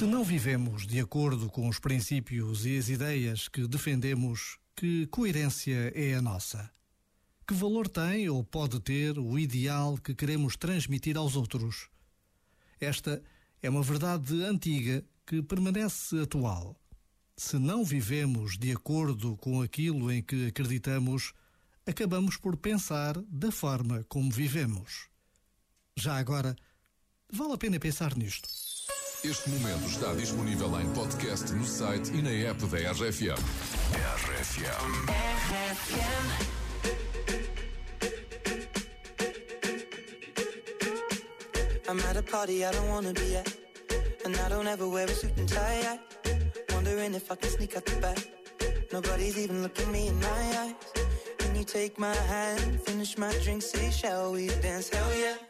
Se não vivemos de acordo com os princípios e as ideias que defendemos, que coerência é a nossa? Que valor tem ou pode ter o ideal que queremos transmitir aos outros? Esta é uma verdade antiga que permanece atual. Se não vivemos de acordo com aquilo em que acreditamos, acabamos por pensar da forma como vivemos. Já agora, vale a pena pensar nisto. Este momento está disponível em podcast no site e na app da RFM. RFM. I'm at a party I don't wanna be at. And I don't ever wear a suit and tie. I wondering if I can sneak out the back. Nobody's even looking me in my eyes. Can you take my hand, finish my drink, say, shall we dance? Hell yeah.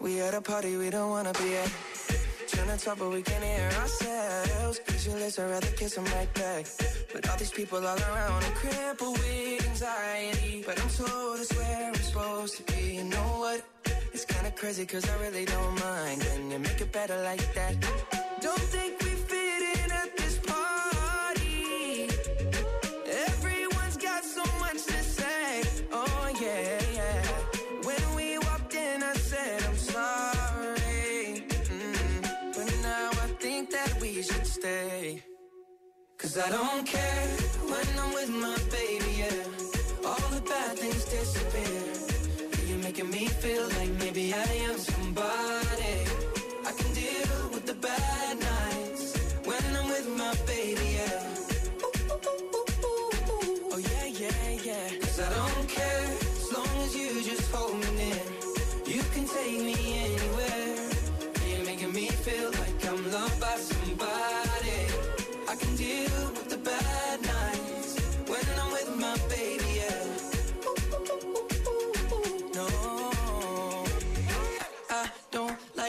We at a party we don't wanna be at. Trying to talk, but we can't hear ourselves. Pictureless, I'd rather kiss them right back. But all these people all around are crippled with anxiety. But I'm told it's where I'm supposed to be. You know what? It's kinda crazy, cause I really don't mind. Can you make it better like that? Don't Cause I don't care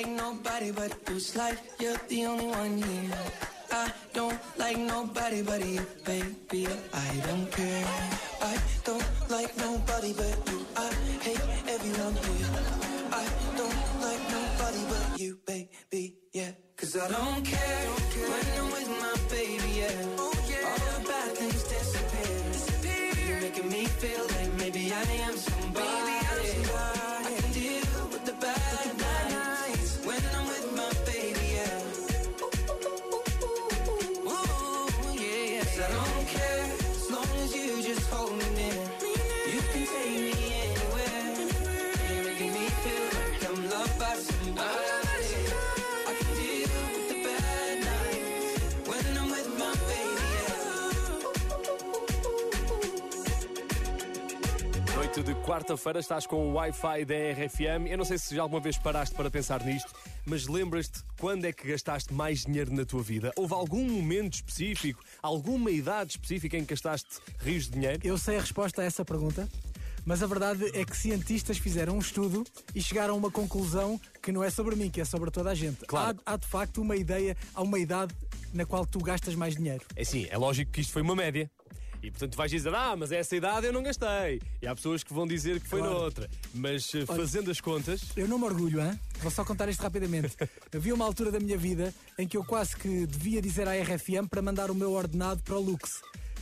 like nobody but. It's like you're the only one here. I don't like nobody but you, baby. I don't care. Noite de quarta-feira estás com o Wi-Fi da RFM. Eu não sei se já alguma vez paraste para pensar nisto, mas lembras-te quando é que gastaste mais dinheiro na tua vida? Houve algum momento específico, alguma idade específica em que gastaste rios de dinheiro? Eu sei a resposta a essa pergunta, mas a verdade é que cientistas fizeram um estudo e chegaram a uma conclusão que não é sobre mim, que é sobre toda a gente. Claro. Há, há de facto uma ideia, há uma idade na qual tu gastas mais dinheiro. É sim, é lógico que isto foi uma média. E portanto vais dizer, ah, mas essa idade eu não gastei. E há pessoas que vão dizer que foi Claro. noutra. Mas eh, fazendo as contas, Eu não me orgulho, hein? vou só contar isto rapidamente. Havia uma altura da minha vida em que eu quase que devia dizer à RFM para mandar o meu ordenado para o Lux.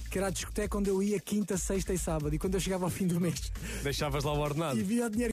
Que era a discoteca onde eu ia quinta, sexta e sábado. E quando eu chegava ao fim do mês deixavas lá o ordenado. e via o dinheiro